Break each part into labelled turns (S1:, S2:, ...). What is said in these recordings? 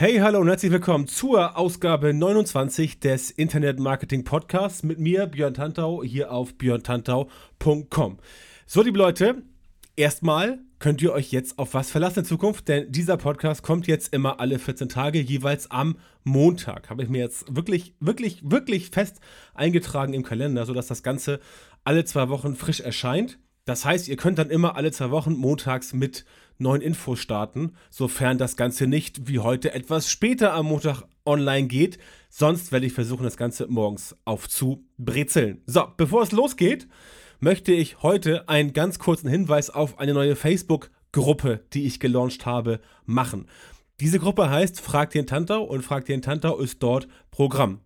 S1: Hey, hallo und herzlich willkommen zur Ausgabe 29 des Internet Marketing Podcasts mit mir, Björn Tantau, hier auf björntantau.com. So, liebe Leute, erstmal könnt ihr euch jetzt auf was verlassen in Zukunft, denn dieser Podcast kommt jetzt immer alle 14 Tage, jeweils am Montag. Habe ich mir jetzt wirklich, wirklich, wirklich fest eingetragen im Kalender, sodass das Ganze alle zwei Wochen frisch erscheint. Das heißt, ihr könnt dann immer alle zwei Wochen montags mit neuen Infos starten, sofern das Ganze nicht wie heute etwas später am Montag online geht. Sonst werde ich versuchen, das Ganze morgens aufzubrezeln. So, bevor es losgeht, möchte ich heute einen ganz kurzen Hinweis auf eine neue Facebook-Gruppe, die ich gelauncht habe, machen. Diese Gruppe heißt Frag den Tantau und Frag den Tantau ist dort Programm.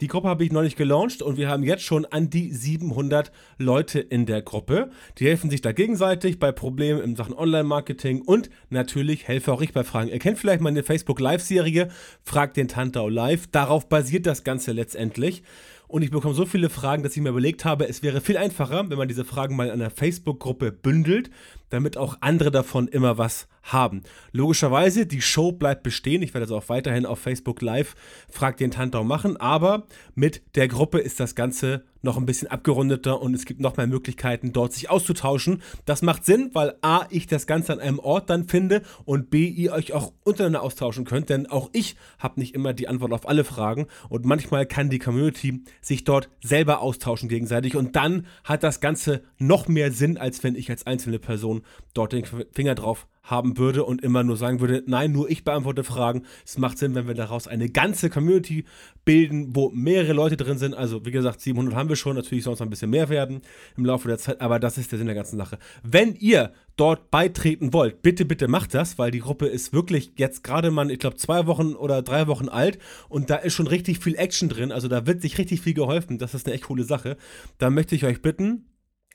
S1: Die Gruppe habe ich neulich gelauncht und wir haben jetzt schon an die 700 Leute in der Gruppe. Die helfen sich da gegenseitig bei Problemen in Sachen Online-Marketing und natürlich helfe auch ich bei Fragen. Ihr kennt vielleicht meine Facebook Live-Serie, Frag den Tantau Live. Darauf basiert das Ganze letztendlich. Und ich bekomme so viele Fragen, dass ich mir überlegt habe, es wäre viel einfacher, wenn man diese Fragen mal in einer Facebook-Gruppe bündelt, damit auch andere davon immer was haben. Logischerweise, die Show bleibt bestehen. Ich werde das auch weiterhin auf Facebook Live Frag den Tantau machen, aber mit der Gruppe ist das Ganze noch ein bisschen abgerundeter und es gibt noch mehr Möglichkeiten, dort sich auszutauschen. Das macht Sinn, weil A, ich das Ganze an einem Ort dann finde und B, ihr euch auch untereinander austauschen könnt, denn auch ich habe nicht immer die Antwort auf alle Fragen und manchmal kann die Community sich dort selber austauschen gegenseitig und dann hat das Ganze noch mehr Sinn, als wenn ich als einzelne Person dort den Finger drauf haben würde und immer nur sagen würde, nein, nur ich beantworte Fragen. Es macht Sinn, wenn wir daraus eine ganze Community bilden, wo mehrere Leute drin sind. Also wie gesagt, 700 haben wir schon, natürlich soll es noch ein bisschen mehr werden im Laufe der Zeit, aber das ist der Sinn der ganzen Sache. Wenn ihr dort beitreten wollt, bitte, bitte macht das, weil die Gruppe ist wirklich jetzt gerade mal, ich glaube, zwei Wochen oder drei Wochen alt und da ist schon richtig viel Action drin. Also da wird sich richtig viel geholfen. Das ist eine echt coole Sache. Da möchte ich euch bitten,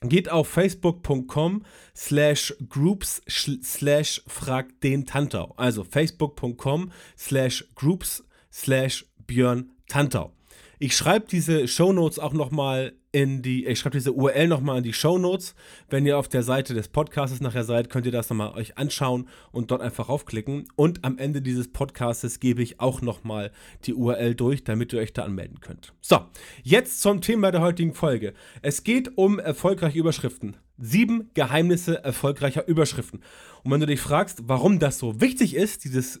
S1: Geht auf facebook.com slash groups slash frag den Tantau. Also facebook.com slash groups slash Björn Tantau. Ich schreibe diese Shownotes auch nochmal in die, ich schreibe diese URL nochmal in die Shownotes. Wenn ihr auf der Seite des Podcasts nachher seid, könnt ihr das nochmal euch anschauen und dort einfach raufklicken. Und am Ende dieses Podcasts gebe ich auch nochmal die URL durch, damit ihr euch da anmelden könnt. So, jetzt zum Thema der heutigen Folge. Es geht um erfolgreiche Überschriften. Sieben Geheimnisse erfolgreicher Überschriften. Und wenn du dich fragst, warum das so wichtig ist, dieses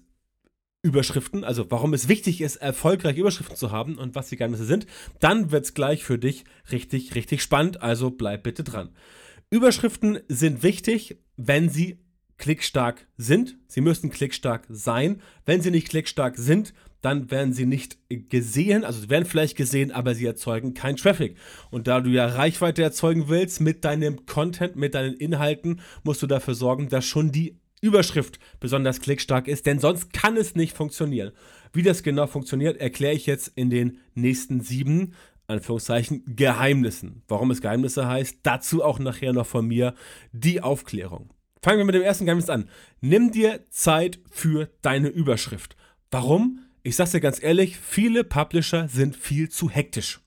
S1: Überschriften, also warum es wichtig ist, erfolgreich Überschriften zu haben und was die Geheimnisse sind, dann wird es gleich für dich richtig, richtig spannend. Also bleib bitte dran. Überschriften sind wichtig, wenn sie klickstark sind. Sie müssen klickstark sein. Wenn sie nicht klickstark sind, dann werden sie nicht gesehen, also sie werden vielleicht gesehen, aber sie erzeugen keinen Traffic. Und da du ja Reichweite erzeugen willst mit deinem Content, mit deinen Inhalten, musst du dafür sorgen, dass schon die Überschrift besonders klickstark ist, denn sonst kann es nicht funktionieren. Wie das genau funktioniert, erkläre ich jetzt in den nächsten sieben, Anführungszeichen, Geheimnissen. Warum es Geheimnisse heißt, dazu auch nachher noch von mir die Aufklärung. Fangen wir mit dem ersten Geheimnis an. Nimm dir Zeit für deine Überschrift. Warum? Ich sag's dir ganz ehrlich, viele Publisher sind viel zu hektisch.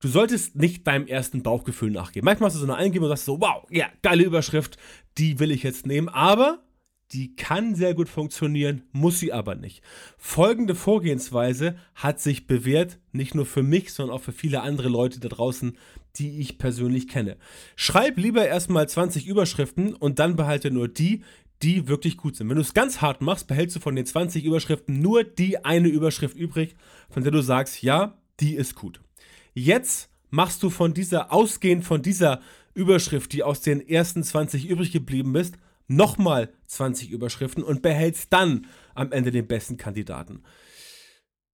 S1: Du solltest nicht deinem ersten Bauchgefühl nachgeben. Manchmal hast du so eine Eingebung und sagst so, wow, ja, geile Überschrift, die will ich jetzt nehmen, aber die kann sehr gut funktionieren, muss sie aber nicht. Folgende Vorgehensweise hat sich bewährt, nicht nur für mich, sondern auch für viele andere Leute da draußen, die ich persönlich kenne. Schreib lieber erstmal 20 Überschriften und dann behalte nur die, die wirklich gut sind. Wenn du es ganz hart machst, behältst du von den 20 Überschriften nur die eine Überschrift übrig, von der du sagst, ja, die ist gut. Jetzt machst du von dieser, ausgehend von dieser Überschrift, die aus den ersten 20 übrig geblieben ist, nochmal 20 Überschriften und behältst dann am Ende den besten Kandidaten.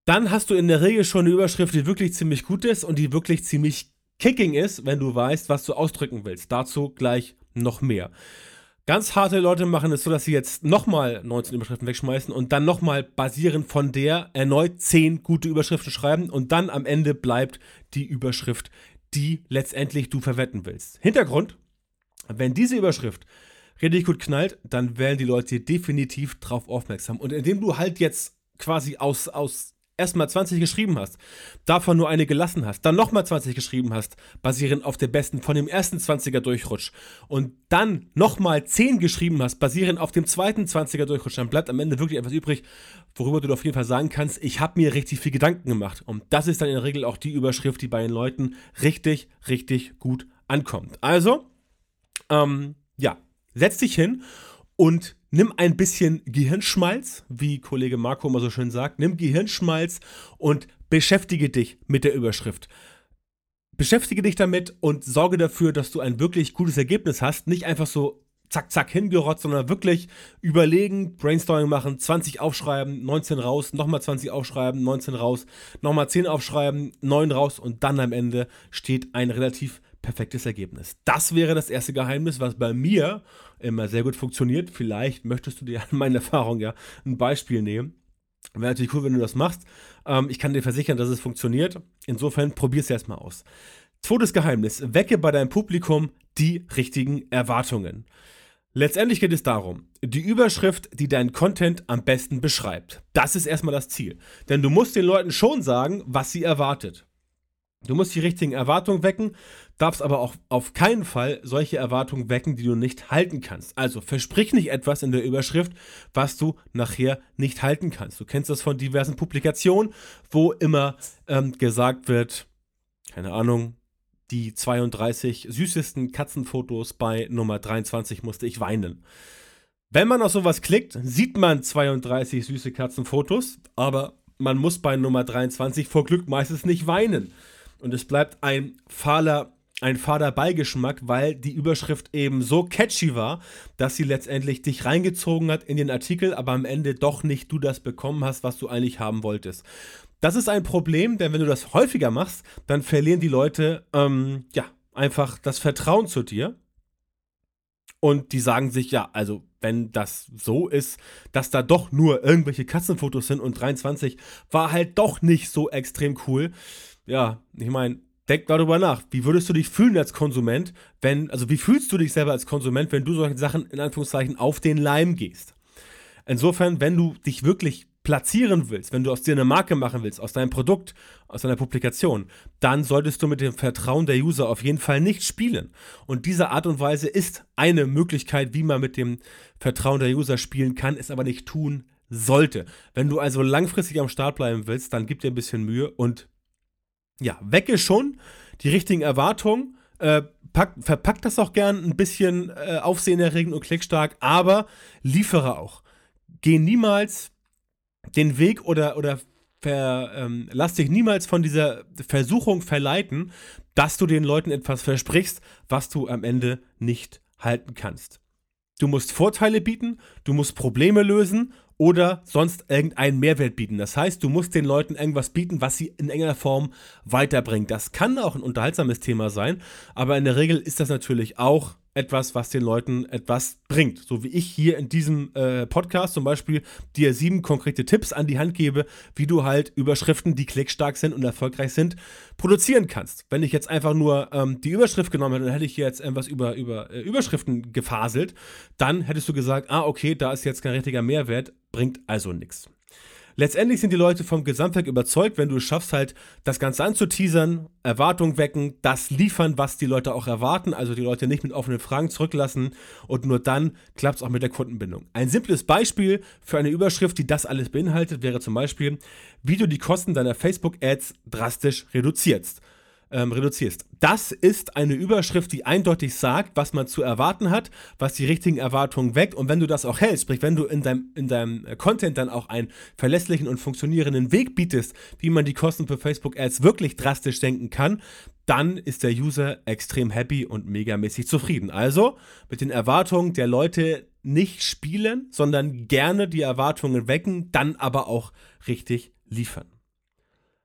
S1: Dann hast du in der Regel schon eine Überschrift, die wirklich ziemlich gut ist und die wirklich ziemlich kicking ist, wenn du weißt, was du ausdrücken willst. Dazu gleich noch mehr. Ganz harte Leute machen es so, dass sie jetzt nochmal 19 Überschriften wegschmeißen und dann nochmal basierend von der erneut 10 gute Überschriften schreiben und dann am Ende bleibt die Überschrift, die letztendlich du verwenden willst. Hintergrund, wenn diese Überschrift richtig gut knallt, dann werden die Leute definitiv drauf aufmerksam. Und indem du halt jetzt quasi aus, aus erstmal 20 geschrieben hast, davon nur eine gelassen hast, dann nochmal 20 geschrieben hast, basierend auf der besten von dem ersten 20er Durchrutsch und dann nochmal 10 geschrieben hast, basierend auf dem zweiten 20er Durchrutsch, dann bleibt am Ende wirklich etwas übrig, worüber du auf jeden Fall sagen kannst, ich habe mir richtig viel Gedanken gemacht. Und das ist dann in der Regel auch die Überschrift, die bei den Leuten richtig, richtig gut ankommt. Also, ähm, ja, setz dich hin und nimm ein bisschen Gehirnschmalz, wie Kollege Marco immer so schön sagt, nimm Gehirnschmalz und beschäftige dich mit der Überschrift. Beschäftige dich damit und sorge dafür, dass du ein wirklich gutes Ergebnis hast. Nicht einfach so zack, zack hingerotzt, sondern wirklich überlegen, Brainstorming machen, 20 aufschreiben, 19 raus, nochmal 20 aufschreiben, 19 raus, nochmal 10 aufschreiben, 9 raus und dann am Ende steht ein relativ perfektes Ergebnis. Das wäre das erste Geheimnis, was bei mir immer sehr gut funktioniert. Vielleicht möchtest du dir an meiner Erfahrung ja ein Beispiel nehmen. Wäre natürlich cool, wenn du das machst. Ähm, ich kann dir versichern, dass es funktioniert. Insofern probier es erstmal aus. Zweites Geheimnis: Wecke bei deinem Publikum die richtigen Erwartungen. Letztendlich geht es darum, die Überschrift, die deinen Content am besten beschreibt. Das ist erstmal das Ziel. Denn du musst den Leuten schon sagen, was sie erwartet. Du musst die richtigen Erwartungen wecken, darfst aber auch auf keinen Fall solche Erwartungen wecken, die du nicht halten kannst. Also versprich nicht etwas in der Überschrift, was du nachher nicht halten kannst. Du kennst das von diversen Publikationen, wo immer ähm, gesagt wird, keine Ahnung, die 32 süßesten Katzenfotos bei Nummer 23 musste ich weinen. Wenn man auf sowas klickt, sieht man 32 süße Katzenfotos, aber man muss bei Nummer 23 vor Glück meistens nicht weinen. Und es bleibt ein fahler, ein fader Beigeschmack, weil die Überschrift eben so catchy war, dass sie letztendlich dich reingezogen hat in den Artikel, aber am Ende doch nicht du das bekommen hast, was du eigentlich haben wolltest. Das ist ein Problem, denn wenn du das häufiger machst, dann verlieren die Leute ähm, ja einfach das Vertrauen zu dir. Und die sagen sich, ja, also wenn das so ist, dass da doch nur irgendwelche Katzenfotos sind und 23 war halt doch nicht so extrem cool, ja, ich meine, denk darüber nach. Wie würdest du dich fühlen als Konsument, wenn, also wie fühlst du dich selber als Konsument, wenn du solche Sachen in Anführungszeichen auf den Leim gehst? Insofern, wenn du dich wirklich platzieren willst, wenn du aus dir eine Marke machen willst, aus deinem Produkt, aus deiner Publikation, dann solltest du mit dem Vertrauen der User auf jeden Fall nicht spielen. Und diese Art und Weise ist eine Möglichkeit, wie man mit dem Vertrauen der User spielen kann, es aber nicht tun sollte. Wenn du also langfristig am Start bleiben willst, dann gib dir ein bisschen Mühe und ja, wecke schon die richtigen Erwartungen. Äh, pack, verpack das auch gern ein bisschen äh, aufsehenerregend und klickstark, aber liefere auch. Geh niemals den Weg oder, oder ver, ähm, lass dich niemals von dieser Versuchung verleiten, dass du den Leuten etwas versprichst, was du am Ende nicht halten kannst. Du musst Vorteile bieten, du musst Probleme lösen oder sonst irgendeinen Mehrwert bieten. Das heißt, du musst den Leuten irgendwas bieten, was sie in enger Form weiterbringt. Das kann auch ein unterhaltsames Thema sein, aber in der Regel ist das natürlich auch etwas, was den Leuten etwas bringt. So wie ich hier in diesem äh, Podcast zum Beispiel dir sieben konkrete Tipps an die Hand gebe, wie du halt Überschriften, die klickstark sind und erfolgreich sind, produzieren kannst. Wenn ich jetzt einfach nur ähm, die Überschrift genommen hätte, dann hätte ich hier jetzt etwas über, über äh, Überschriften gefaselt, dann hättest du gesagt, ah, okay, da ist jetzt kein richtiger Mehrwert, bringt also nichts. Letztendlich sind die Leute vom Gesamtwerk überzeugt, wenn du es schaffst, halt das Ganze anzuteasern, Erwartungen wecken, das liefern, was die Leute auch erwarten, also die Leute nicht mit offenen Fragen zurücklassen und nur dann klappt es auch mit der Kundenbindung. Ein simples Beispiel für eine Überschrift, die das alles beinhaltet, wäre zum Beispiel, wie du die Kosten deiner Facebook-Ads drastisch reduzierst ähm, reduzierst. Das ist eine Überschrift, die eindeutig sagt, was man zu erwarten hat, was die richtigen Erwartungen weckt. Und wenn du das auch hältst, sprich, wenn du in deinem, in deinem Content dann auch einen verlässlichen und funktionierenden Weg bietest, wie man die Kosten für Facebook-Ads wirklich drastisch senken kann, dann ist der User extrem happy und megamäßig zufrieden. Also mit den Erwartungen der Leute nicht spielen, sondern gerne die Erwartungen wecken, dann aber auch richtig liefern.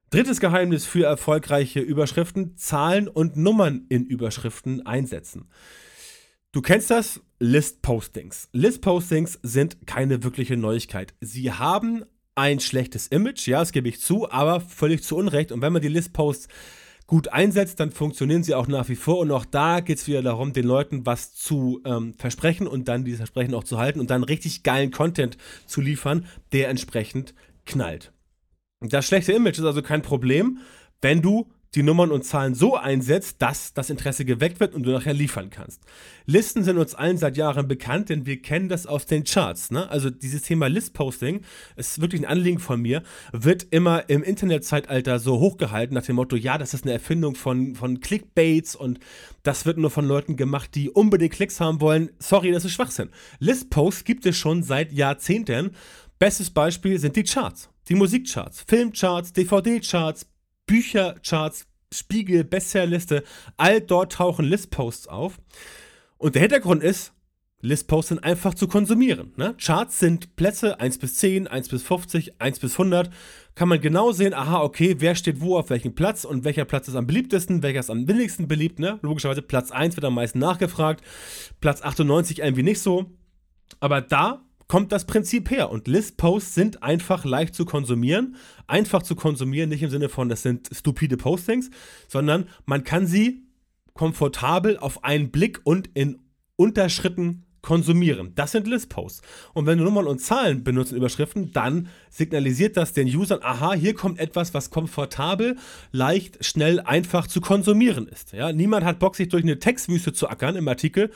S1: Drittes Geheimnis für erfolgreiche Überschriften: Zahlen und Nummern in Überschriften einsetzen. Du kennst das, List-Postings. List-Postings sind keine wirkliche Neuigkeit. Sie haben ein schlechtes Image, ja, das gebe ich zu, aber völlig zu Unrecht. Und wenn man die List-Posts gut einsetzt, dann funktionieren sie auch nach wie vor. Und auch da geht es wieder darum, den Leuten was zu ähm, versprechen und dann dieses Versprechen auch zu halten und dann richtig geilen Content zu liefern, der entsprechend knallt. Das schlechte Image ist also kein Problem, wenn du die Nummern und Zahlen so einsetzt, dass das Interesse geweckt wird und du nachher liefern kannst. Listen sind uns allen seit Jahren bekannt, denn wir kennen das aus den Charts. Ne? Also dieses Thema List-Posting ist wirklich ein Anliegen von mir, wird immer im Internetzeitalter so hochgehalten nach dem Motto, ja, das ist eine Erfindung von, von Clickbaits und das wird nur von Leuten gemacht, die unbedingt Klicks haben wollen. Sorry, das ist Schwachsinn. List-Posts gibt es schon seit Jahrzehnten. Bestes Beispiel sind die Charts. Die Musikcharts, Filmcharts, DVD-Charts, Büchercharts, Spiegel, Bestsellerliste, all dort tauchen Listposts auf. Und der Hintergrund ist, Listposts sind einfach zu konsumieren. Ne? Charts sind Plätze 1 bis 10, 1 bis 50, 1 bis 100. Kann man genau sehen, aha, okay, wer steht wo auf welchem Platz und welcher Platz ist am beliebtesten, welcher ist am wenigsten beliebt. Ne? Logischerweise Platz 1 wird am meisten nachgefragt, Platz 98 irgendwie nicht so. Aber da kommt das Prinzip her. Und List-Posts sind einfach leicht zu konsumieren. Einfach zu konsumieren, nicht im Sinne von, das sind stupide Postings, sondern man kann sie komfortabel auf einen Blick und in Unterschritten konsumieren. Das sind List-Posts. Und wenn du Nummern und Zahlen benutzt in Überschriften, dann signalisiert das den Usern, aha, hier kommt etwas, was komfortabel, leicht, schnell, einfach zu konsumieren ist. Ja, niemand hat Bock, sich durch eine Textwüste zu ackern im Artikel,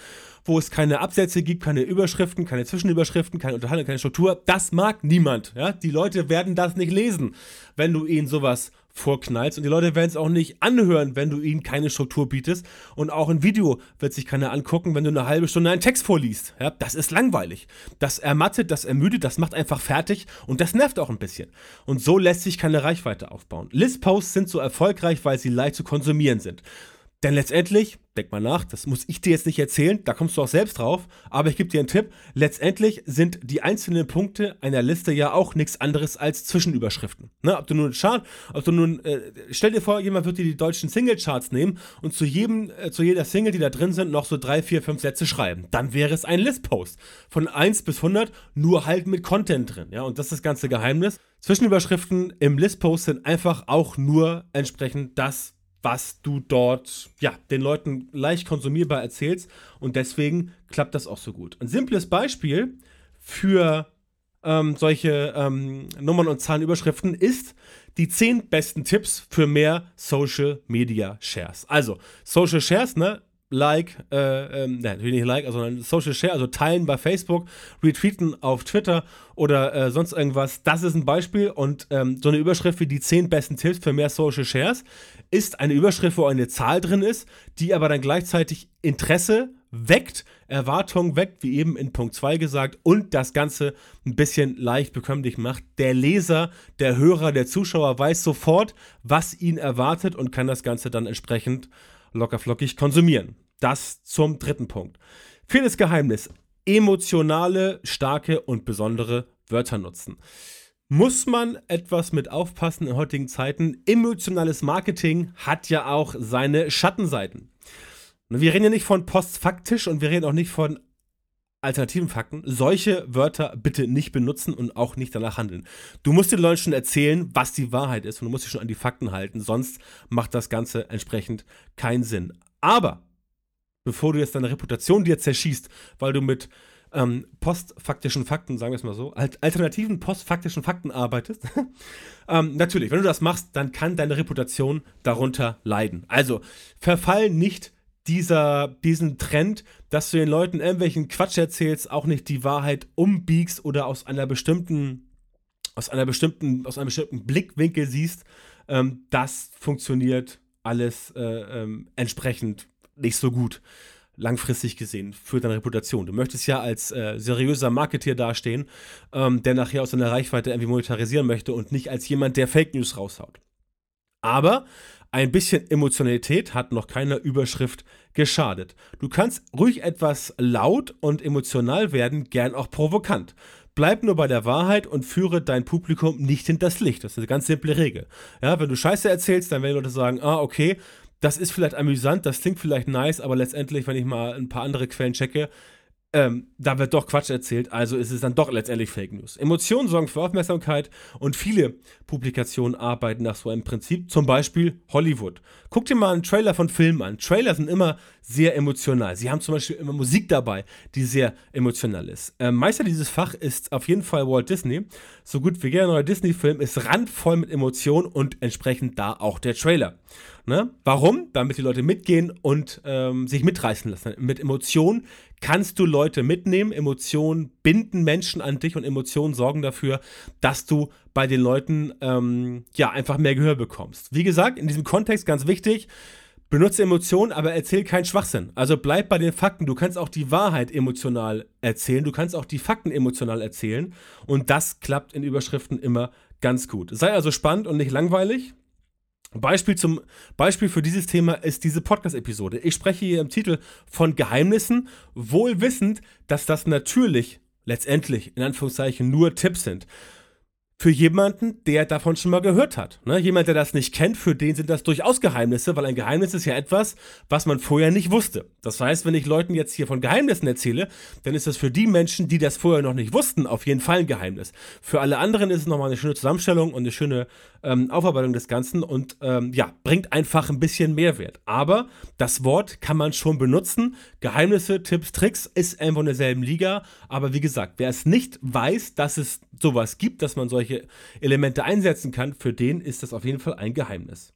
S1: wo es keine Absätze gibt, keine Überschriften, keine Zwischenüberschriften, keine Unterhaltung, keine Struktur. Das mag niemand. Ja, die Leute werden das nicht lesen, wenn du ihnen sowas vorknallst. Und die Leute werden es auch nicht anhören, wenn du ihnen keine Struktur bietest. Und auch ein Video wird sich keiner angucken, wenn du eine halbe Stunde einen Text vorliest. Ja, das ist langweilig. Das ermattet, das ermüdet, das macht einfach fertig und das nervt auch ein bisschen. Und so lässt sich keine Reichweite aufbauen. List-Posts sind so erfolgreich, weil sie leicht zu konsumieren sind. Denn letztendlich, denk mal nach, das muss ich dir jetzt nicht erzählen, da kommst du auch selbst drauf, aber ich gebe dir einen Tipp, letztendlich sind die einzelnen Punkte einer Liste ja auch nichts anderes als Zwischenüberschriften. Ne? Ob du nun Chart, ob du nun, äh, stell dir vor, jemand wird dir die deutschen Single-Charts nehmen und zu jedem, äh, zu jeder Single, die da drin sind, noch so drei, vier, fünf Sätze schreiben. Dann wäre es ein List-Post. Von 1 bis 100, nur halt mit Content drin. Ja? Und das ist das ganze Geheimnis. Zwischenüberschriften im List-Post sind einfach auch nur entsprechend das, was du dort ja, den Leuten leicht konsumierbar erzählst. Und deswegen klappt das auch so gut. Ein simples Beispiel für ähm, solche ähm, Nummern und Zahlenüberschriften ist die 10 besten Tipps für mehr Social Media Shares. Also, Social Shares, ne? Like, äh, ähm, ne, natürlich nicht Like, sondern Social Share, also teilen bei Facebook, retweeten auf Twitter oder äh, sonst irgendwas. Das ist ein Beispiel und ähm, so eine Überschrift wie die 10 besten Tipps für mehr Social Shares ist eine Überschrift, wo eine Zahl drin ist, die aber dann gleichzeitig Interesse weckt, Erwartungen weckt, wie eben in Punkt 2 gesagt, und das Ganze ein bisschen leicht bekömmlich macht. Der Leser, der Hörer, der Zuschauer weiß sofort, was ihn erwartet und kann das Ganze dann entsprechend lockerflockig konsumieren. Das zum dritten Punkt. Viertes Geheimnis. Emotionale, starke und besondere Wörter nutzen. Muss man etwas mit aufpassen in heutigen Zeiten? Emotionales Marketing hat ja auch seine Schattenseiten. Wir reden ja nicht von postfaktisch und wir reden auch nicht von alternativen Fakten. Solche Wörter bitte nicht benutzen und auch nicht danach handeln. Du musst den Leuten schon erzählen, was die Wahrheit ist und du musst dich schon an die Fakten halten, sonst macht das Ganze entsprechend keinen Sinn. Aber bevor du jetzt deine Reputation dir zerschießt, weil du mit ähm, postfaktischen Fakten, sagen wir es mal so, alternativen postfaktischen Fakten arbeitest. ähm, natürlich, wenn du das machst, dann kann deine Reputation darunter leiden. Also verfall nicht dieser, diesen Trend, dass du den Leuten irgendwelchen Quatsch erzählst, auch nicht die Wahrheit umbiegst oder aus einer bestimmten, aus einer bestimmten, aus einem bestimmten Blickwinkel siehst, ähm, das funktioniert alles äh, ähm, entsprechend nicht so gut langfristig gesehen für deine Reputation. Du möchtest ja als äh, seriöser Marketeer dastehen, ähm, der nachher aus seiner Reichweite irgendwie monetarisieren möchte und nicht als jemand, der Fake News raushaut. Aber ein bisschen Emotionalität hat noch keiner Überschrift geschadet. Du kannst ruhig etwas laut und emotional werden, gern auch provokant. Bleib nur bei der Wahrheit und führe dein Publikum nicht hinters Licht. Das ist eine ganz simple Regel. Ja, wenn du Scheiße erzählst, dann werden Leute sagen, ah, okay, das ist vielleicht amüsant, das klingt vielleicht nice, aber letztendlich, wenn ich mal ein paar andere Quellen checke, ähm, da wird doch Quatsch erzählt, also ist es dann doch letztendlich Fake News. Emotionen sorgen für Aufmerksamkeit und viele Publikationen arbeiten nach so einem Prinzip, zum Beispiel Hollywood. Guck dir mal einen Trailer von Filmen an. Trailer sind immer sehr emotional. Sie haben zum Beispiel immer Musik dabei, die sehr emotional ist. Ähm, Meister dieses Fach ist auf jeden Fall Walt Disney. So gut wie jeder neue Disney-Film ist randvoll mit Emotionen und entsprechend da auch der Trailer. Ne? Warum? Damit die Leute mitgehen und ähm, sich mitreißen lassen. Mit Emotionen kannst du Leute mitnehmen. Emotionen binden Menschen an dich und Emotionen sorgen dafür, dass du bei den Leuten ähm, ja einfach mehr Gehör bekommst. Wie gesagt, in diesem Kontext ganz wichtig. Benutze Emotionen, aber erzähl keinen Schwachsinn. Also bleib bei den Fakten. Du kannst auch die Wahrheit emotional erzählen. Du kannst auch die Fakten emotional erzählen. Und das klappt in Überschriften immer ganz gut. Sei also spannend und nicht langweilig. Beispiel, zum, Beispiel für dieses Thema ist diese Podcast-Episode. Ich spreche hier im Titel von Geheimnissen, wohl wissend, dass das natürlich letztendlich in Anführungszeichen nur Tipps sind für jemanden, der davon schon mal gehört hat. Ne? Jemand, der das nicht kennt, für den sind das durchaus Geheimnisse, weil ein Geheimnis ist ja etwas, was man vorher nicht wusste. Das heißt, wenn ich Leuten jetzt hier von Geheimnissen erzähle, dann ist das für die Menschen, die das vorher noch nicht wussten, auf jeden Fall ein Geheimnis. Für alle anderen ist es nochmal eine schöne Zusammenstellung und eine schöne ähm, Aufarbeitung des Ganzen und ähm, ja, bringt einfach ein bisschen Mehrwert. Aber das Wort kann man schon benutzen. Geheimnisse, Tipps, Tricks ist einfach in derselben Liga. Aber wie gesagt, wer es nicht weiß, dass es sowas gibt, dass man solche solche Elemente einsetzen kann, für den ist das auf jeden Fall ein Geheimnis.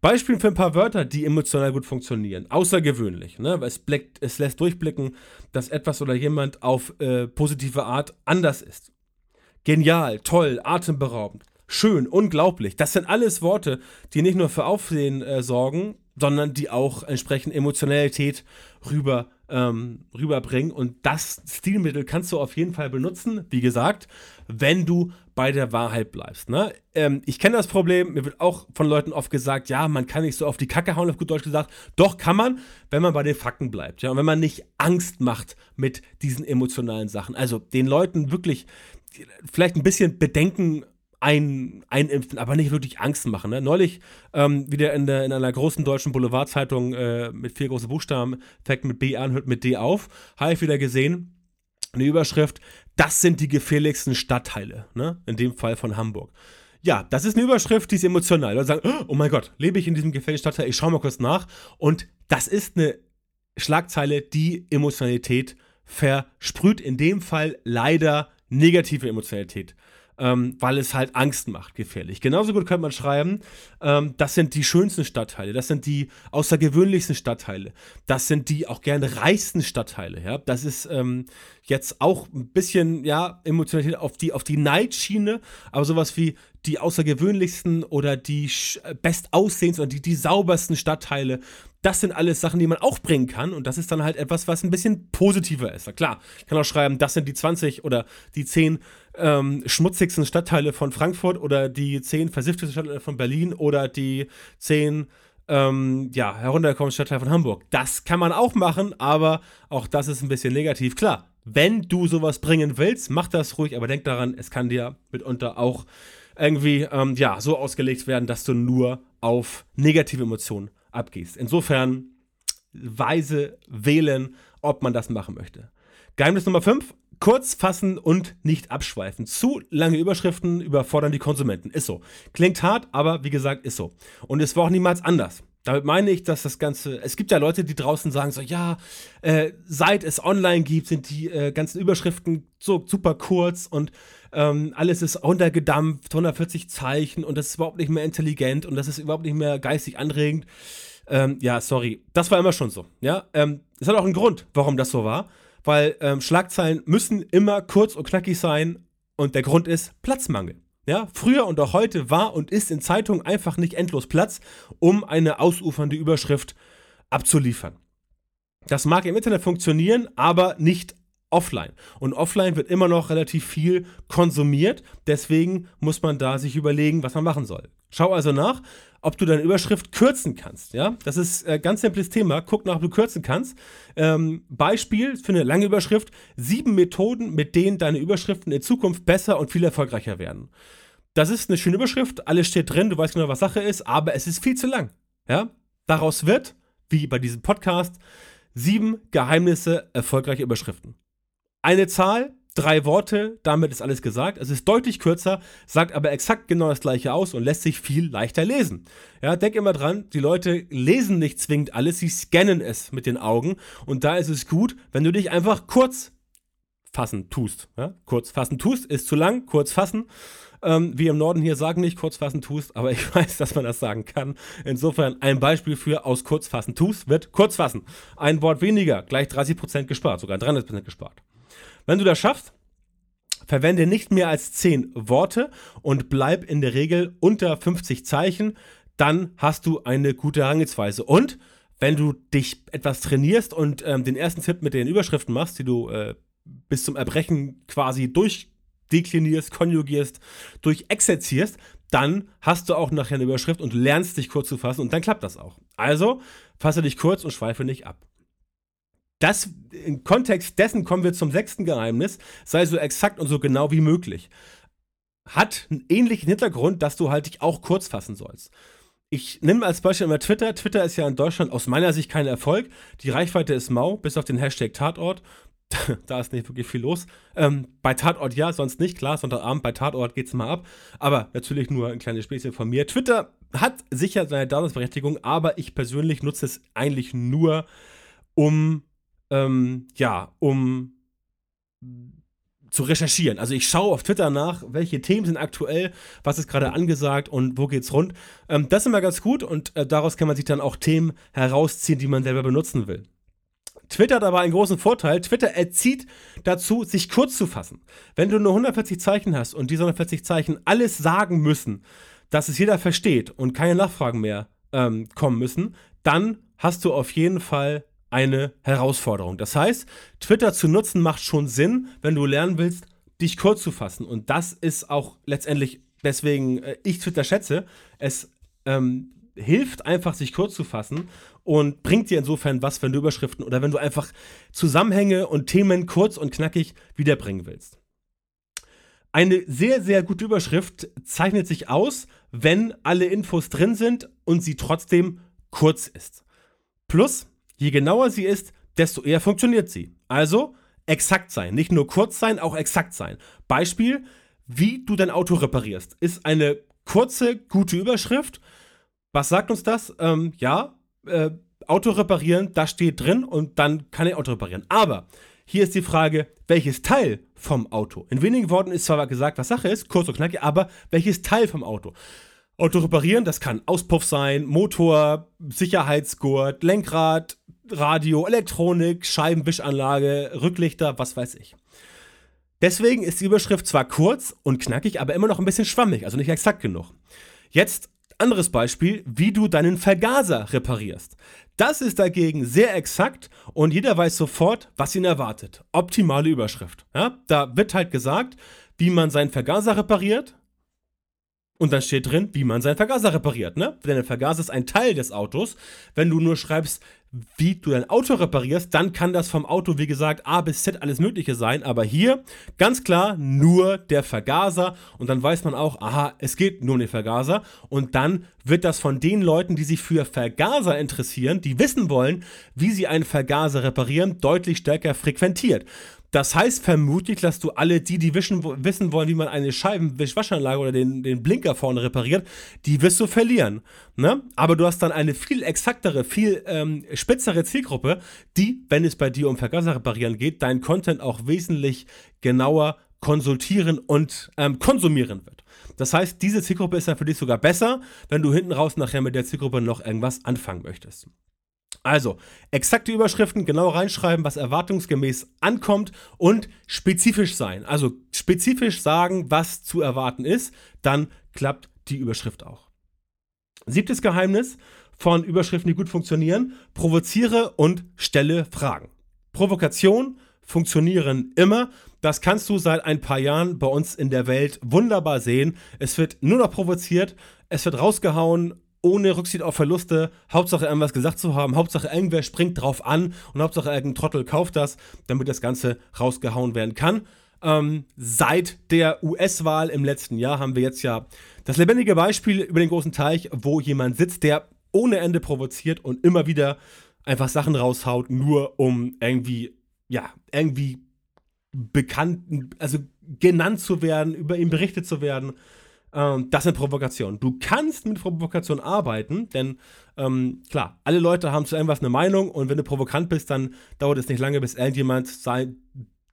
S1: Beispiel für ein paar Wörter, die emotional gut funktionieren. Außergewöhnlich. Ne? Es, blickt, es lässt durchblicken, dass etwas oder jemand auf äh, positive Art anders ist. Genial, toll, atemberaubend, schön, unglaublich. Das sind alles Worte, die nicht nur für Aufsehen äh, sorgen, sondern die auch entsprechend Emotionalität rüber, ähm, rüberbringen. Und das Stilmittel kannst du auf jeden Fall benutzen, wie gesagt, wenn du bei der Wahrheit bleibst. Ne? Ähm, ich kenne das Problem, mir wird auch von Leuten oft gesagt, ja, man kann nicht so auf die Kacke hauen, auf gut Deutsch gesagt. Doch kann man, wenn man bei den Fakten bleibt. Ja? Und wenn man nicht Angst macht mit diesen emotionalen Sachen. Also den Leuten wirklich vielleicht ein bisschen Bedenken ein, einimpfen, aber nicht wirklich Angst machen. Ne? Neulich ähm, wieder in, der, in einer großen deutschen Boulevardzeitung äh, mit vier großen Buchstaben, fängt mit B an, hört mit D auf, habe ich wieder gesehen, eine Überschrift, das sind die gefährlichsten Stadtteile, ne? in dem Fall von Hamburg. Ja, das ist eine Überschrift, die ist emotional. Leute sagen, oh mein Gott, lebe ich in diesem gefährlichen Stadtteil? Ich schaue mal kurz nach. Und das ist eine Schlagzeile, die Emotionalität versprüht. In dem Fall leider negative Emotionalität ähm, weil es halt Angst macht, gefährlich. Genauso gut könnte man schreiben, ähm, das sind die schönsten Stadtteile, das sind die außergewöhnlichsten Stadtteile, das sind die auch gerne reichsten Stadtteile. Ja? Das ist ähm, jetzt auch ein bisschen, ja, Emotionalität auf die, auf die Neidschiene, aber sowas wie die außergewöhnlichsten oder die bestaussehendsten oder die, die saubersten Stadtteile, das sind alles Sachen, die man auch bringen kann. Und das ist dann halt etwas, was ein bisschen positiver ist. Klar, ich kann auch schreiben, das sind die 20 oder die 10 ähm, schmutzigsten Stadtteile von Frankfurt oder die 10 versifftesten Stadtteile von Berlin oder die 10 ähm, ja, heruntergekommenen Stadtteile von Hamburg. Das kann man auch machen, aber auch das ist ein bisschen negativ. Klar, wenn du sowas bringen willst, mach das ruhig, aber denk daran, es kann dir mitunter auch irgendwie ähm, ja, so ausgelegt werden, dass du nur auf negative Emotionen abgehst. Insofern weise wählen, ob man das machen möchte. Geheimnis Nummer 5. Kurz fassen und nicht abschweifen. Zu lange Überschriften überfordern die Konsumenten. Ist so. Klingt hart, aber wie gesagt, ist so. Und es war auch niemals anders. Damit meine ich, dass das Ganze. Es gibt ja Leute, die draußen sagen so, ja, äh, seit es online gibt, sind die äh, ganzen Überschriften so super kurz und ähm, alles ist runtergedampft, 140 Zeichen und das ist überhaupt nicht mehr intelligent und das ist überhaupt nicht mehr geistig anregend. Ähm, ja, sorry, das war immer schon so. Ja, ähm, es hat auch einen Grund, warum das so war, weil ähm, Schlagzeilen müssen immer kurz und knackig sein und der Grund ist Platzmangel. Ja, früher und auch heute war und ist in Zeitungen einfach nicht endlos Platz, um eine ausufernde Überschrift abzuliefern. Das mag im Internet funktionieren, aber nicht offline. Und offline wird immer noch relativ viel konsumiert. Deswegen muss man da sich überlegen, was man machen soll. Schau also nach, ob du deine Überschrift kürzen kannst. Ja, das ist ein äh, ganz simples Thema. Guck nach, ob du kürzen kannst. Ähm, Beispiel für eine lange Überschrift: sieben Methoden, mit denen deine Überschriften in Zukunft besser und viel erfolgreicher werden. Das ist eine schöne Überschrift. Alles steht drin. Du weißt genau, was Sache ist, aber es ist viel zu lang. Ja, daraus wird, wie bei diesem Podcast, sieben Geheimnisse erfolgreicher Überschriften. Eine Zahl, drei Worte, damit ist alles gesagt. Es ist deutlich kürzer, sagt aber exakt genau das gleiche aus und lässt sich viel leichter lesen. Ja, denk immer dran, die Leute lesen nicht zwingend alles, sie scannen es mit den Augen und da ist es gut, wenn du dich einfach kurz fassen tust. Ja? Kurz fassen tust ist zu lang, kurz fassen. Ähm, wie im Norden hier sagen nicht kurz fassen tust, aber ich weiß, dass man das sagen kann. Insofern ein Beispiel für aus kurz fassen tust wird kurz fassen. Ein Wort weniger, gleich 30% gespart, sogar 300% gespart. Wenn du das schaffst, verwende nicht mehr als 10 Worte und bleib in der Regel unter 50 Zeichen, dann hast du eine gute Herangehensweise. Und wenn du dich etwas trainierst und ähm, den ersten Tipp mit den Überschriften machst, die du äh, bis zum Erbrechen quasi durchdeklinierst, konjugierst, durchexerzierst, dann hast du auch nachher eine Überschrift und lernst dich kurz zu fassen und dann klappt das auch. Also fasse dich kurz und schweife nicht ab. Das, im Kontext dessen kommen wir zum sechsten Geheimnis, sei so exakt und so genau wie möglich. Hat einen ähnlichen Hintergrund, dass du halt dich auch kurz fassen sollst. Ich nehme als Beispiel immer Twitter. Twitter ist ja in Deutschland aus meiner Sicht kein Erfolg. Die Reichweite ist mau, bis auf den Hashtag Tatort. da ist nicht wirklich viel los. Ähm, bei Tatort ja, sonst nicht. Klar, Sonntagabend bei Tatort geht es mal ab. Aber natürlich nur ein kleines Späßchen von mir. Twitter hat sicher seine Daseinsberechtigung, aber ich persönlich nutze es eigentlich nur, um ähm, ja, um zu recherchieren. Also ich schaue auf Twitter nach, welche Themen sind aktuell, was ist gerade angesagt und wo geht's rund. Ähm, das ist immer ganz gut und äh, daraus kann man sich dann auch Themen herausziehen, die man selber benutzen will. Twitter hat aber einen großen Vorteil. Twitter erzieht dazu, sich kurz zu fassen. Wenn du nur 140 Zeichen hast und diese 140 Zeichen alles sagen müssen, dass es jeder versteht und keine Nachfragen mehr ähm, kommen müssen, dann hast du auf jeden Fall eine Herausforderung. Das heißt, Twitter zu nutzen macht schon Sinn, wenn du lernen willst, dich kurz zu fassen. Und das ist auch letztendlich, deswegen äh, ich Twitter schätze, es ähm, hilft einfach, sich kurz zu fassen und bringt dir insofern was, wenn du Überschriften oder wenn du einfach Zusammenhänge und Themen kurz und knackig wiederbringen willst. Eine sehr, sehr gute Überschrift zeichnet sich aus, wenn alle Infos drin sind und sie trotzdem kurz ist. Plus, Je genauer sie ist, desto eher funktioniert sie. Also exakt sein. Nicht nur kurz sein, auch exakt sein. Beispiel, wie du dein Auto reparierst, ist eine kurze, gute Überschrift. Was sagt uns das? Ähm, ja, äh, Auto reparieren, da steht drin und dann kann ich Auto reparieren. Aber hier ist die Frage, welches Teil vom Auto? In wenigen Worten ist zwar gesagt, was Sache ist, kurz und knackig, aber welches Teil vom Auto? Auto reparieren, das kann Auspuff sein, Motor, Sicherheitsgurt, Lenkrad, Radio, Elektronik, Scheibenwischanlage, Rücklichter, was weiß ich. Deswegen ist die Überschrift zwar kurz und knackig, aber immer noch ein bisschen schwammig, also nicht exakt genug. Jetzt anderes Beispiel, wie du deinen Vergaser reparierst. Das ist dagegen sehr exakt und jeder weiß sofort, was ihn erwartet. Optimale Überschrift. Ja, da wird halt gesagt, wie man seinen Vergaser repariert, und dann steht drin, wie man seinen Vergaser repariert, ne? Denn der Vergaser ist ein Teil des Autos. Wenn du nur schreibst, wie du dein Auto reparierst, dann kann das vom Auto, wie gesagt, A bis Z alles Mögliche sein. Aber hier ganz klar nur der Vergaser. Und dann weiß man auch, aha, es geht nur um den Vergaser. Und dann wird das von den Leuten, die sich für Vergaser interessieren, die wissen wollen, wie sie einen Vergaser reparieren, deutlich stärker frequentiert. Das heißt vermutlich, dass du alle die, die wischen, wissen wollen, wie man eine Scheibenwischwaschanlage oder den, den Blinker vorne repariert, die wirst du verlieren. Ne? Aber du hast dann eine viel exaktere, viel ähm, spitzere Zielgruppe, die, wenn es bei dir um Vergaser reparieren geht, deinen Content auch wesentlich genauer konsultieren und ähm, konsumieren wird. Das heißt, diese Zielgruppe ist dann für dich sogar besser, wenn du hinten raus nachher mit der Zielgruppe noch irgendwas anfangen möchtest. Also, exakte Überschriften, genau reinschreiben, was erwartungsgemäß ankommt und spezifisch sein. Also spezifisch sagen, was zu erwarten ist, dann klappt die Überschrift auch. Siebtes Geheimnis von Überschriften, die gut funktionieren, provoziere und stelle Fragen. Provokation funktionieren immer. Das kannst du seit ein paar Jahren bei uns in der Welt wunderbar sehen. Es wird nur noch provoziert, es wird rausgehauen ohne Rücksicht auf Verluste, Hauptsache irgendwas gesagt zu haben, Hauptsache irgendwer springt drauf an und Hauptsache irgendein Trottel kauft das, damit das Ganze rausgehauen werden kann. Ähm, seit der US-Wahl im letzten Jahr haben wir jetzt ja das lebendige Beispiel über den großen Teich, wo jemand sitzt, der ohne Ende provoziert und immer wieder einfach Sachen raushaut, nur um irgendwie, ja, irgendwie bekannt, also genannt zu werden, über ihn berichtet zu werden. Ähm, das sind Provokationen. Du kannst mit Provokation arbeiten, denn ähm, klar, alle Leute haben zu irgendwas eine Meinung und wenn du provokant bist, dann dauert es nicht lange, bis irgendjemand sein,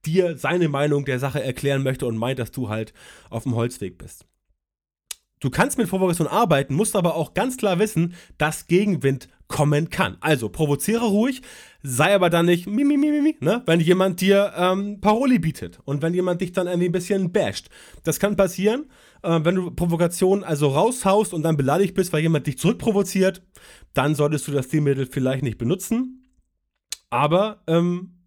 S1: dir seine Meinung der Sache erklären möchte und meint, dass du halt auf dem Holzweg bist. Du kannst mit Provokation arbeiten, musst aber auch ganz klar wissen, dass Gegenwind kommen kann. Also provoziere ruhig, sei aber dann nicht mimi, mimi, mimi, ne? wenn jemand dir ähm, Paroli bietet und wenn jemand dich dann irgendwie ein bisschen basht. Das kann passieren, äh, wenn du Provokation also raushaust und dann beleidigt bist, weil jemand dich zurückprovoziert, dann solltest du das Stilmittel vielleicht nicht benutzen. Aber ähm,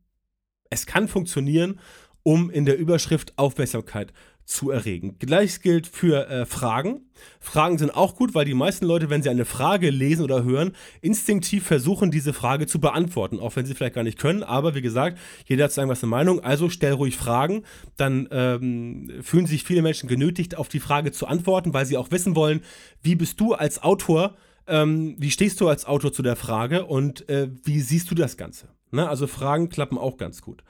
S1: es kann funktionieren, um in der Überschrift Aufmerksamkeit zu erregen. Gleiches gilt für äh, Fragen. Fragen sind auch gut, weil die meisten Leute, wenn sie eine Frage lesen oder hören, instinktiv versuchen, diese Frage zu beantworten, auch wenn sie vielleicht gar nicht können. Aber wie gesagt, jeder hat irgendwas eine Meinung, also stell ruhig Fragen. Dann ähm, fühlen sich viele Menschen genötigt, auf die Frage zu antworten, weil sie auch wissen wollen, wie bist du als Autor, ähm, wie stehst du als Autor zu der Frage und äh, wie siehst du das Ganze? Ne? Also Fragen klappen auch ganz gut.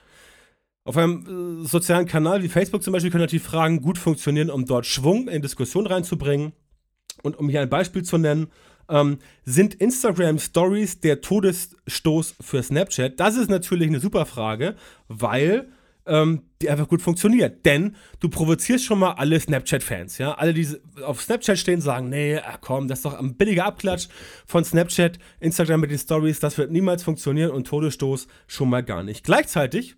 S1: Auf einem äh, sozialen Kanal wie Facebook zum Beispiel können natürlich Fragen gut funktionieren, um dort Schwung in Diskussion reinzubringen. Und um hier ein Beispiel zu nennen, ähm, sind Instagram Stories der Todesstoß für Snapchat? Das ist natürlich eine super Frage, weil ähm, die einfach gut funktioniert. Denn du provozierst schon mal alle Snapchat-Fans, ja. Alle, die auf Snapchat stehen, sagen, nee, ach komm, das ist doch ein billiger Abklatsch von Snapchat, Instagram mit den Stories, das wird niemals funktionieren und Todesstoß schon mal gar nicht. Gleichzeitig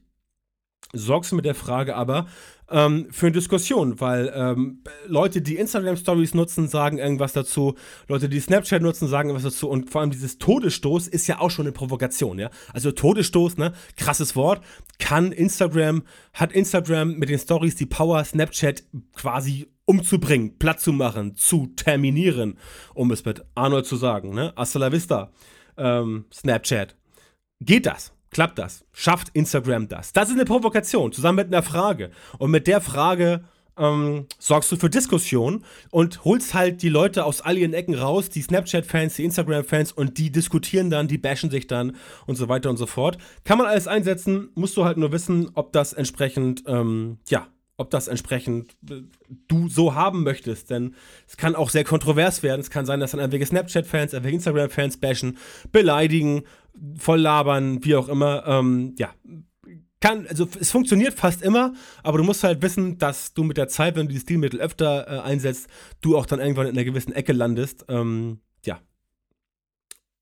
S1: sorgst du mit der Frage aber ähm, für eine Diskussion, weil ähm, Leute, die Instagram Stories nutzen, sagen irgendwas dazu, Leute, die Snapchat nutzen, sagen irgendwas dazu und vor allem dieses Todesstoß ist ja auch schon eine Provokation, ja. Also Todesstoß, ne, krasses Wort, kann Instagram, hat Instagram mit den Stories die Power, Snapchat quasi umzubringen, platt zu machen, zu terminieren, um es mit Arnold zu sagen, ne. Hasta la vista, ähm, Snapchat. Geht das? Klappt das? Schafft Instagram das? Das ist eine Provokation, zusammen mit einer Frage. Und mit der Frage ähm, sorgst du für Diskussion und holst halt die Leute aus all ihren Ecken raus, die Snapchat-Fans, die Instagram-Fans und die diskutieren dann, die bashen sich dann und so weiter und so fort. Kann man alles einsetzen, musst du halt nur wissen, ob das entsprechend, ähm, ja, ob das entsprechend äh, du so haben möchtest. Denn es kann auch sehr kontrovers werden. Es kann sein, dass dann irgendwelche Snapchat-Fans, irgendwelche Instagram-Fans bashen, beleidigen, voll labern, wie auch immer. Ähm, ja, kann, also es funktioniert fast immer, aber du musst halt wissen, dass du mit der Zeit, wenn du die Stilmittel öfter äh, einsetzt, du auch dann irgendwann in einer gewissen Ecke landest. Ähm, ja,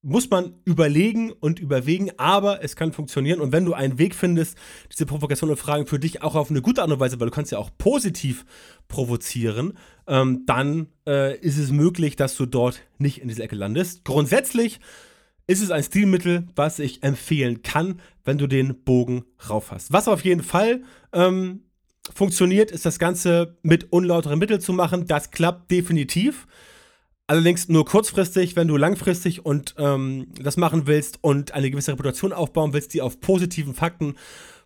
S1: muss man überlegen und überwägen, aber es kann funktionieren. Und wenn du einen Weg findest, diese Provokation und Fragen für dich auch auf eine gute Art und Weise, weil du kannst ja auch positiv provozieren, ähm, dann äh, ist es möglich, dass du dort nicht in diese Ecke landest. Grundsätzlich ist es ein Stilmittel, was ich empfehlen kann, wenn du den Bogen rauf hast. Was auf jeden Fall ähm, funktioniert, ist das Ganze mit unlauteren Mitteln zu machen. Das klappt definitiv. Allerdings nur kurzfristig, wenn du langfristig und ähm, das machen willst und eine gewisse Reputation aufbauen willst, die auf positiven Fakten,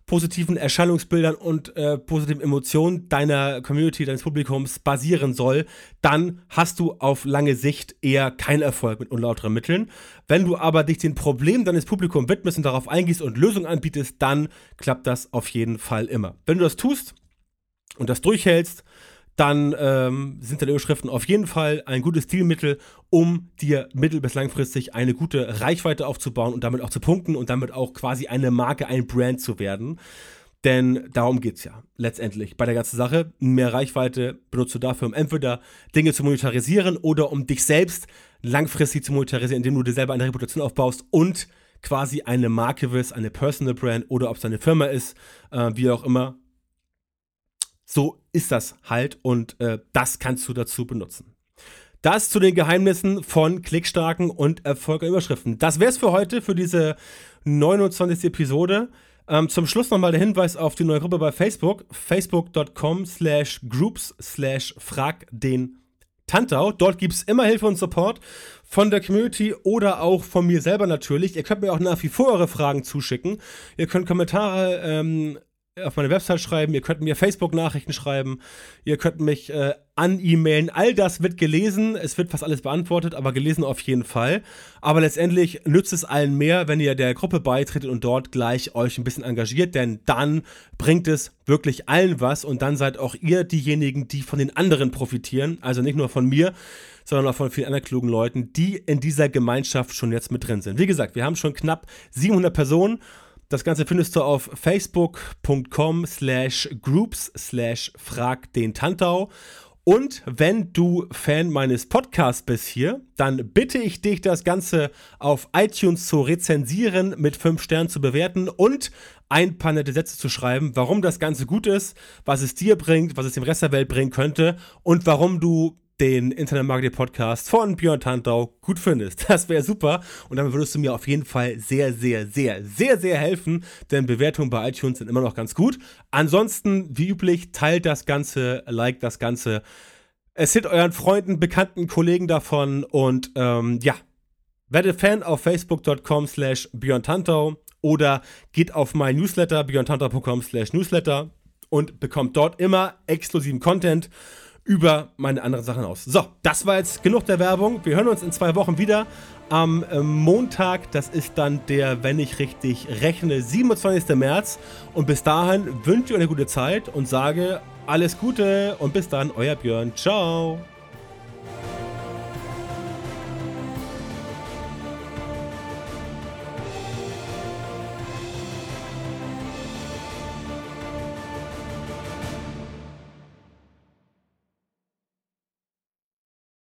S1: positiven Erscheinungsbildern und äh, positiven Emotionen deiner Community, deines Publikums basieren soll, dann hast du auf lange Sicht eher keinen Erfolg mit unlauteren Mitteln. Wenn du aber dich den Problemen deines Publikums widmest und darauf eingehst und Lösungen anbietest, dann klappt das auf jeden Fall immer. Wenn du das tust und das durchhältst, dann ähm, sind deine Überschriften auf jeden Fall ein gutes Stilmittel, um dir mittel- bis langfristig eine gute Reichweite aufzubauen und damit auch zu punkten und damit auch quasi eine Marke, ein Brand zu werden. Denn darum geht es ja letztendlich bei der ganzen Sache. Mehr Reichweite benutzt du dafür, um entweder Dinge zu monetarisieren oder um dich selbst langfristig zu monetarisieren, indem du dir selber eine Reputation aufbaust und quasi eine Marke wirst, eine Personal Brand oder ob es eine Firma ist, äh, wie auch immer. So ist das halt und äh, das kannst du dazu benutzen. Das zu den Geheimnissen von klickstarken und erfolgreichen Überschriften. Das wäre es für heute, für diese 29. Episode. Ähm, zum Schluss nochmal der Hinweis auf die neue Gruppe bei Facebook. Facebook.com slash groups slash frag den Tantau. Dort gibt es immer Hilfe und Support von der Community oder auch von mir selber natürlich. Ihr könnt mir auch nach wie vor eure Fragen zuschicken. Ihr könnt Kommentare ähm, auf meine Website schreiben, ihr könnt mir Facebook-Nachrichten schreiben, ihr könnt mich äh, an-E-Mailen. All das wird gelesen, es wird fast alles beantwortet, aber gelesen auf jeden Fall. Aber letztendlich nützt es allen mehr, wenn ihr der Gruppe beitretet und dort gleich euch ein bisschen engagiert, denn dann bringt es wirklich allen was und dann seid auch ihr diejenigen, die von den anderen profitieren. Also nicht nur von mir, sondern auch von vielen anderen klugen Leuten, die in dieser Gemeinschaft schon jetzt mit drin sind. Wie gesagt, wir haben schon knapp 700 Personen das Ganze findest du auf facebook.com slash groups slash frag den Tantau. Und wenn du Fan meines Podcasts bist hier, dann bitte ich dich, das Ganze auf iTunes zu rezensieren, mit 5 Sternen zu bewerten und ein paar nette Sätze zu schreiben, warum das Ganze gut ist, was es dir bringt, was es dem Rest der Welt bringen könnte und warum du den Internet Marketing Podcast von Björn Tantau gut findest. Das wäre super und damit würdest du mir auf jeden Fall sehr, sehr, sehr, sehr, sehr helfen, denn Bewertungen bei iTunes sind immer noch ganz gut. Ansonsten, wie üblich, teilt das Ganze, liked das Ganze, erzählt euren Freunden, Bekannten, Kollegen davon und ähm, ja, werdet Fan auf facebook.com slash Björn Tantau oder geht auf mein Newsletter björntantau.com slash Newsletter und bekommt dort immer exklusiven Content über meine anderen Sachen aus. So, das war jetzt genug der Werbung. Wir hören uns in zwei Wochen wieder am ähm, Montag. Das ist dann der, wenn ich richtig rechne, 27. März. Und bis dahin wünsche ich euch eine gute Zeit und sage alles Gute und bis dann, euer Björn. Ciao.